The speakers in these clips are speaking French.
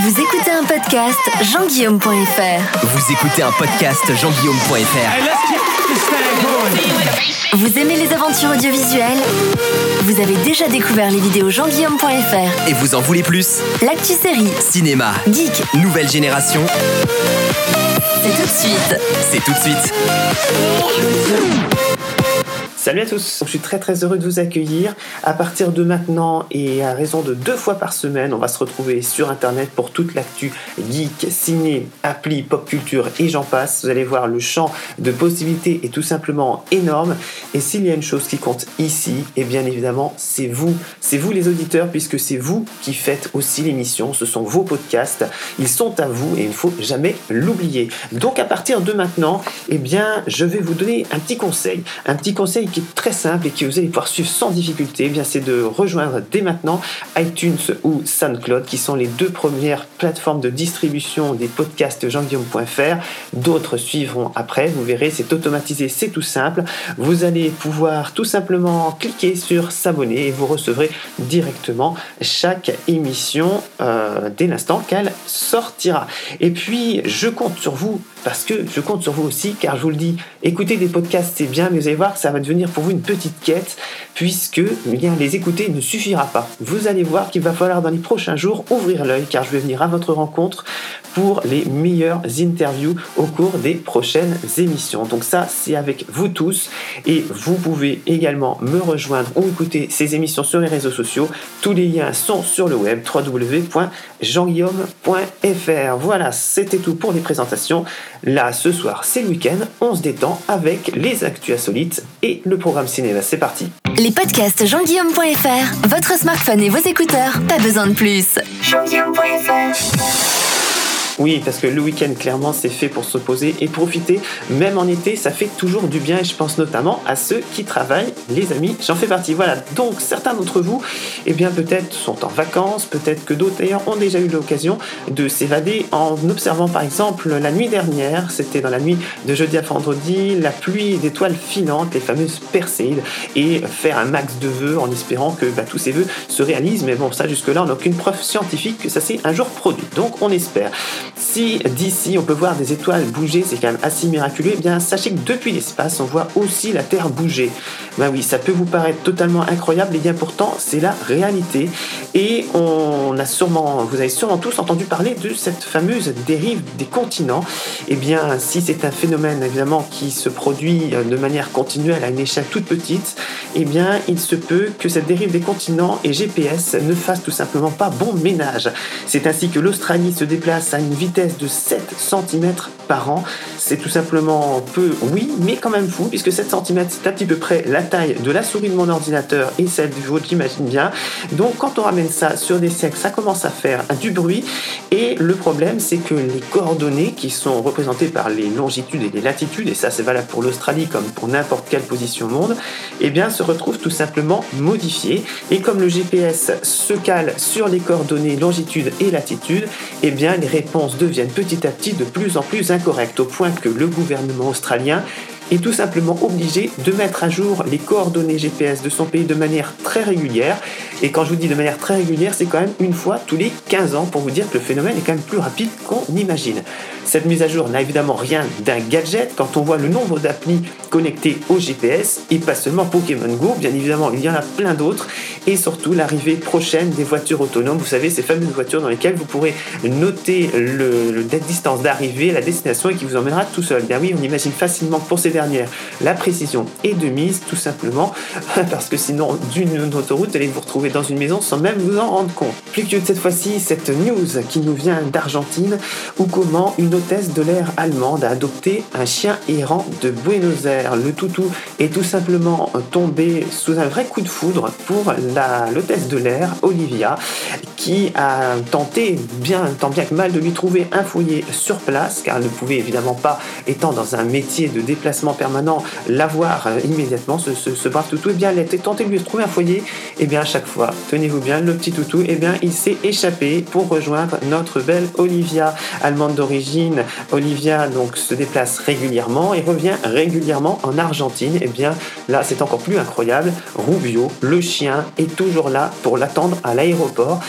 Vous écoutez un podcast jean-guillaume.fr. Vous écoutez un podcast jean-guillaume.fr. Vous aimez les aventures audiovisuelles? Vous avez déjà découvert les vidéos jean-guillaume.fr. Et vous en voulez plus? L'actu série, Cinéma, geek, nouvelle génération, c'est tout de suite. c'est tout de suite. Salut à tous, je suis très très heureux de vous accueillir. À partir de maintenant et à raison de deux fois par semaine, on va se retrouver sur internet pour toute l'actu geek, ciné, appli, pop culture et j'en passe. Vous allez voir, le champ de possibilités est tout simplement énorme. Et s'il y a une chose qui compte ici, et bien évidemment, c'est vous. C'est vous les auditeurs, puisque c'est vous qui faites aussi l'émission. Ce sont vos podcasts. Ils sont à vous et il ne faut jamais l'oublier. Donc à partir de maintenant, eh bien, je vais vous donner un petit conseil. Un petit conseil qui très simple et que vous allez pouvoir suivre sans difficulté, eh bien c'est de rejoindre dès maintenant iTunes ou SoundCloud qui sont les deux premières plateformes de distribution des podcasts jean-guillaume.fr. D'autres suivront après, vous verrez, c'est automatisé, c'est tout simple. Vous allez pouvoir tout simplement cliquer sur s'abonner et vous recevrez directement chaque émission euh, dès l'instant qu'elle sortira. Et puis je compte sur vous parce que je compte sur vous aussi car je vous le dis, écouter des podcasts c'est bien, mais vous allez voir ça va devenir pour vous une petite quête puisque eh bien, les écouter ne suffira pas. Vous allez voir qu'il va falloir dans les prochains jours ouvrir l'œil car je vais venir à votre rencontre pour les meilleures interviews au cours des prochaines émissions. Donc ça, c'est avec vous tous et vous pouvez également me rejoindre ou écouter ces émissions sur les réseaux sociaux. Tous les liens sont sur le web www.jeanguillaume.fr. Voilà, c'était tout pour les présentations. Là, ce soir, c'est le week-end, on se détend avec les actus insolites et le programme cinéma. C'est parti. Les podcasts jean-guillaume.fr. Votre smartphone et vos écouteurs, pas besoin de plus. Oui, parce que le week-end, clairement, c'est fait pour se poser et profiter. Même en été, ça fait toujours du bien et je pense notamment à ceux qui travaillent, les amis, j'en fais partie. Voilà, donc certains d'entre vous, eh bien peut-être sont en vacances, peut-être que d'autres d'ailleurs ont déjà eu l'occasion de s'évader en observant par exemple la nuit dernière, c'était dans la nuit de jeudi à vendredi, la pluie d'étoiles filantes, les fameuses perséides, et faire un max de vœux en espérant que bah, tous ces vœux se réalisent. Mais bon, ça jusque-là, on n'a aucune preuve scientifique que ça s'est un jour produit. Donc on espère. Si d'ici on peut voir des étoiles bouger, c'est quand même assez miraculeux, eh bien sachez que depuis l'espace, on voit aussi la Terre bouger. Ben oui, ça peut vous paraître totalement incroyable, et bien pourtant c'est la réalité. Et on a sûrement, vous avez sûrement tous entendu parler de cette fameuse dérive des continents. Et bien si c'est un phénomène évidemment qui se produit de manière continuelle à une échelle toute petite, eh bien il se peut que cette dérive des continents et GPS ne fasse tout simplement pas bon ménage. C'est ainsi que l'Australie se déplace à une vitesse de 7 cm par an. C'est tout simplement peu, oui, mais quand même fou, puisque 7 cm, c'est à petit peu près la taille de la souris de mon ordinateur et celle du vôtre, j'imagine bien. Donc quand on ramène ça sur des siècles, ça commence à faire du bruit. Et le problème, c'est que les coordonnées qui sont représentées par les longitudes et les latitudes, et ça c'est valable pour l'Australie comme pour n'importe quelle position au monde, eh bien se retrouvent tout simplement modifiées. Et comme le GPS se cale sur les coordonnées longitude et latitude, eh bien les réponses deviennent petit à petit de plus en plus incorrectes, au point que le gouvernement australien est tout simplement obligé de mettre à jour les coordonnées GPS de son pays de manière très régulière. Et quand je vous dis de manière très régulière, c'est quand même une fois tous les 15 ans pour vous dire que le phénomène est quand même plus rapide qu'on imagine. Cette mise à jour n'a évidemment rien d'un gadget quand on voit le nombre d'applis connectées au GPS et pas seulement Pokémon Go, bien évidemment il y en a plein d'autres et surtout l'arrivée prochaine des voitures autonomes, vous savez ces fameuses voitures dans lesquelles vous pourrez noter le, la distance d'arrivée, la destination et qui vous emmènera tout seul. Bien oui, on imagine facilement que pour ces la précision est de mise tout simplement parce que sinon d'une autoroute, allez vous retrouver dans une maison sans même vous en rendre compte. Plus que cette fois-ci, cette news qui nous vient d'Argentine où comment une hôtesse de l'air allemande a adopté un chien errant de Buenos Aires. Le toutou est tout simplement tombé sous un vrai coup de foudre pour l'hôtesse de l'air, Olivia, qui a tenté bien, tant bien que mal de lui trouver un foyer sur place, car elle ne pouvait évidemment pas, étant dans un métier de déplacement permanent, l'avoir euh, immédiatement, ce, ce, toutou. Et bien, a été tentée de lui trouver un foyer, et bien à chaque fois, tenez-vous bien, le petit toutou, et bien il s'est échappé pour rejoindre notre belle Olivia, allemande d'origine. Olivia donc se déplace régulièrement et revient régulièrement en Argentine. Et bien là, c'est encore plus incroyable. Rubio, le chien, est toujours là pour l'attendre à l'aéroport.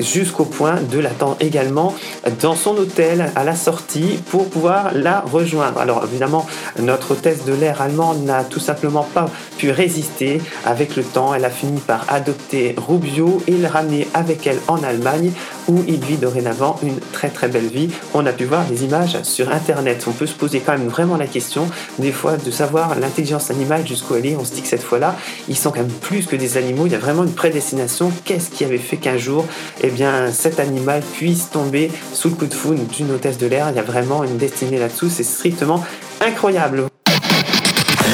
Jusqu'au point de l'attendre également dans son hôtel à la sortie pour pouvoir la rejoindre. Alors évidemment, notre hôtesse de l'air allemande n'a tout simplement pas pu résister. Avec le temps, elle a fini par adopter Rubio et le ramener avec elle en Allemagne où il vit dorénavant une très très belle vie. On a pu voir des images sur internet. On peut se poser quand même vraiment la question des fois de savoir l'intelligence animale jusqu'où elle est. On se dit que cette fois-là, ils sont quand même plus que des animaux. Il y a vraiment une prédestination. Qu'est-ce qui avait fait qu'un jour, eh bien, cet animal puisse tomber sous le coup de foudre d'une hôtesse de l'air? Il y a vraiment une destinée là-dessous. C'est strictement incroyable.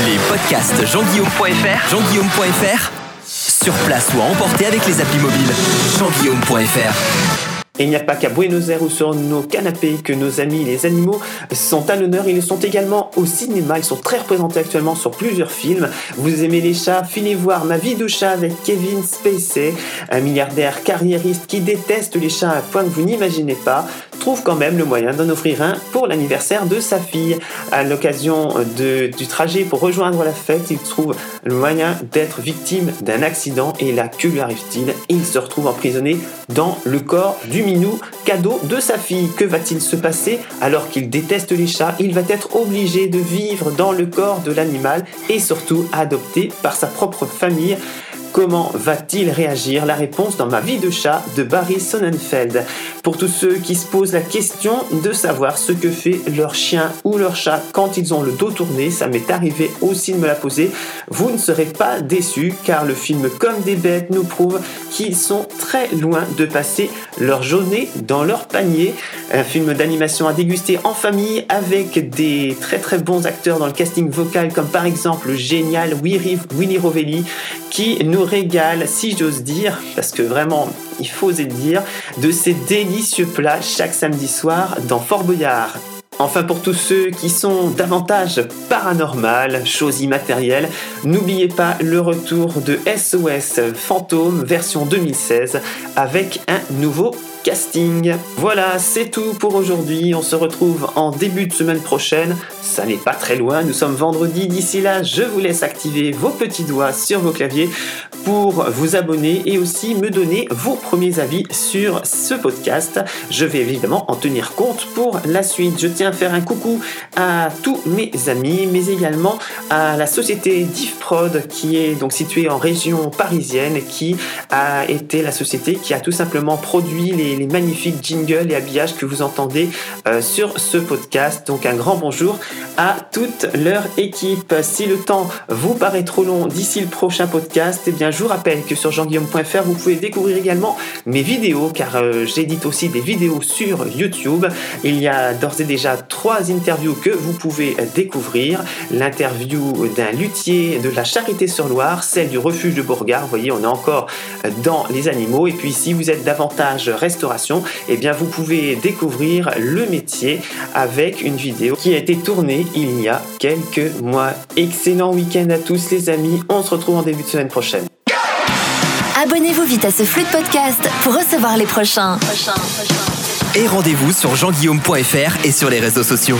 Les podcasts jeanguillaume.fr, jeanguillaume.fr, sur place ou à emporter avec les applis mobiles. jeanguillaume.fr. Et il n'y a pas qu'à Buenos Aires ou sur nos canapés que nos amis les animaux sont à l'honneur. Ils sont également au cinéma. Ils sont très représentés actuellement sur plusieurs films. Vous aimez les chats? Filez voir Ma vie de chat avec Kevin Spacey, un milliardaire carriériste qui déteste les chats à un point que vous n'imaginez pas trouve quand même le moyen d'en offrir un pour l'anniversaire de sa fille. À l'occasion du trajet pour rejoindre la fête, il trouve le moyen d'être victime d'un accident et là, que lui arrive-t-il? Il se retrouve emprisonné dans le corps du minou, cadeau de sa fille. Que va-t-il se passer? Alors qu'il déteste les chats Il va être obligé de vivre dans le corps de l'animal et surtout adopté par sa propre famille. Comment va-t-il réagir La réponse dans ma vie de chat de Barry Sonnenfeld. Pour tous ceux qui se posent la question de savoir ce que fait leur chien ou leur chat quand ils ont le dos tourné, ça m'est arrivé aussi de me la poser, vous ne serez pas déçus car le film Comme des bêtes nous prouve qu'ils sont très loin de passer leur journée dans leur panier. Un film d'animation à déguster en famille avec des très très bons acteurs dans le casting vocal comme par exemple le génial Winnie Rovelli qui nous régale, si j'ose dire, parce que vraiment, il faut oser dire, de ces délicieux plats chaque samedi soir dans Fort Boyard. Enfin, pour tous ceux qui sont davantage paranormal, choses immatérielles, n'oubliez pas le retour de SOS Fantôme version 2016 avec un nouveau casting. Voilà, c'est tout pour aujourd'hui. On se retrouve en début de semaine prochaine. Ça n'est pas très loin, nous sommes vendredi. D'ici là, je vous laisse activer vos petits doigts sur vos claviers o vous abonner et aussi me donner vos premiers avis sur ce podcast. Je vais évidemment en tenir compte pour la suite. Je tiens à faire un coucou à tous mes amis, mais également à la société DivProd qui est donc située en région parisienne qui a été la société qui a tout simplement produit les magnifiques jingles et habillages que vous entendez euh, sur ce podcast. Donc un grand bonjour à toute leur équipe. Si le temps vous paraît trop long d'ici le prochain podcast, eh bien je vous rappelle que sur jeanguillaume.fr vous pouvez découvrir également mes vidéos car euh, j'édite aussi des vidéos sur YouTube. Il y a d'ores et déjà trois interviews que vous pouvez découvrir. L'interview d'un luthier de la Charité-sur-Loire, celle du refuge de Bourgard. Vous voyez, on est encore dans les animaux. Et puis si vous êtes davantage restauration eh bien vous pouvez découvrir le métier avec une vidéo qui a été tournée il y a quelques mois. Excellent week-end à tous les amis, on se retrouve en début de semaine prochaine. Abonnez-vous vite à ce flux de podcast pour recevoir les prochains. Et rendez-vous sur jeanguillaume.fr et sur les réseaux sociaux.